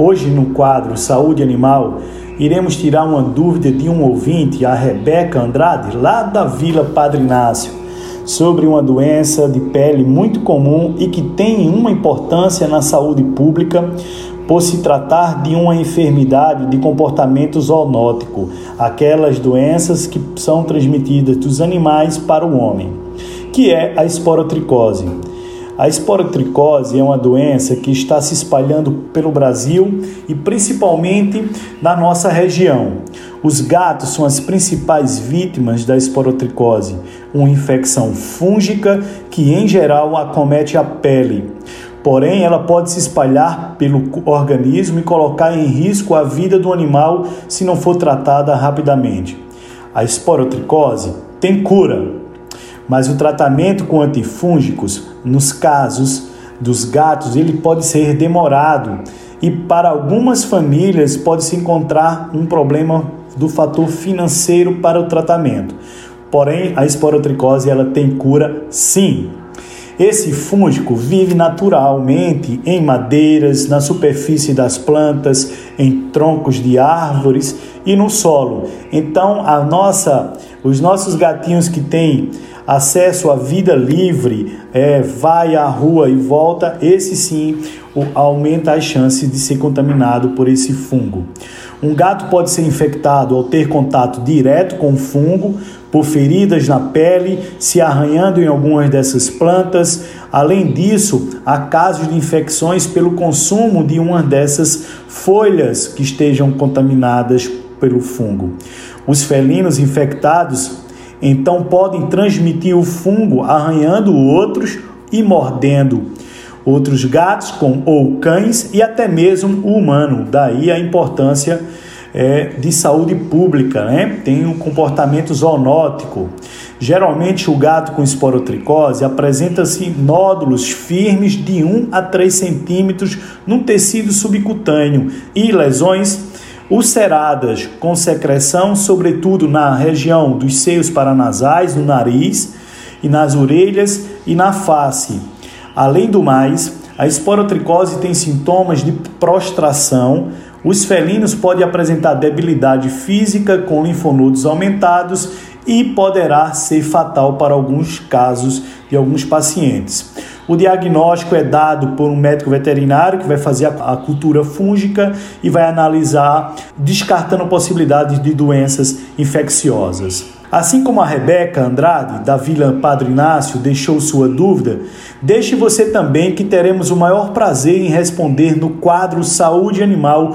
Hoje, no quadro Saúde Animal, iremos tirar uma dúvida de um ouvinte, a Rebeca Andrade, lá da Vila Padre Inácio, sobre uma doença de pele muito comum e que tem uma importância na saúde pública por se tratar de uma enfermidade de comportamento zoonótico, aquelas doenças que são transmitidas dos animais para o homem, que é a esporotricose. A esporotricose é uma doença que está se espalhando pelo Brasil e principalmente na nossa região. Os gatos são as principais vítimas da esporotricose, uma infecção fúngica que em geral acomete a pele. Porém, ela pode se espalhar pelo organismo e colocar em risco a vida do animal se não for tratada rapidamente. A esporotricose tem cura, mas o tratamento com antifúngicos, nos casos dos gatos, ele pode ser demorado e para algumas famílias pode se encontrar um problema do fator financeiro para o tratamento. Porém, a esporotricose ela tem cura sim. Esse fúngico vive naturalmente em madeiras, na superfície das plantas, em troncos de árvores e no solo. Então, a nossa, os nossos gatinhos que têm acesso à vida livre, é, vai à rua e volta, esse sim aumenta as chances de ser contaminado por esse fungo. Um gato pode ser infectado ao ter contato direto com o fungo, por feridas na pele, se arranhando em algumas dessas plantas. Além disso, há casos de infecções pelo consumo de uma dessas folhas que estejam contaminadas pelo fungo. Os felinos infectados então podem transmitir o fungo arranhando outros e mordendo outros gatos com, ou cães e até mesmo o humano. Daí a importância é, de saúde pública, né? Tem um comportamento zoonótico. Geralmente o gato com esporotricose apresenta-se nódulos firmes de 1 a 3 centímetros no tecido subcutâneo e lesões ulceradas com secreção, sobretudo na região dos seios paranasais, no nariz e nas orelhas e na face. Além do mais, a esporotricose tem sintomas de prostração. Os felinos podem apresentar debilidade física com linfonodos aumentados e poderá ser fatal para alguns casos de alguns pacientes. O diagnóstico é dado por um médico veterinário que vai fazer a, cultura fúngica e vai analisar, descartando possibilidades de doenças infecciosas. Assim como a Rebeca Andrade, da Vila Padre Inácio, deixou sua dúvida, deixe você também que teremos o maior prazer em responder no quadro Saúde Animal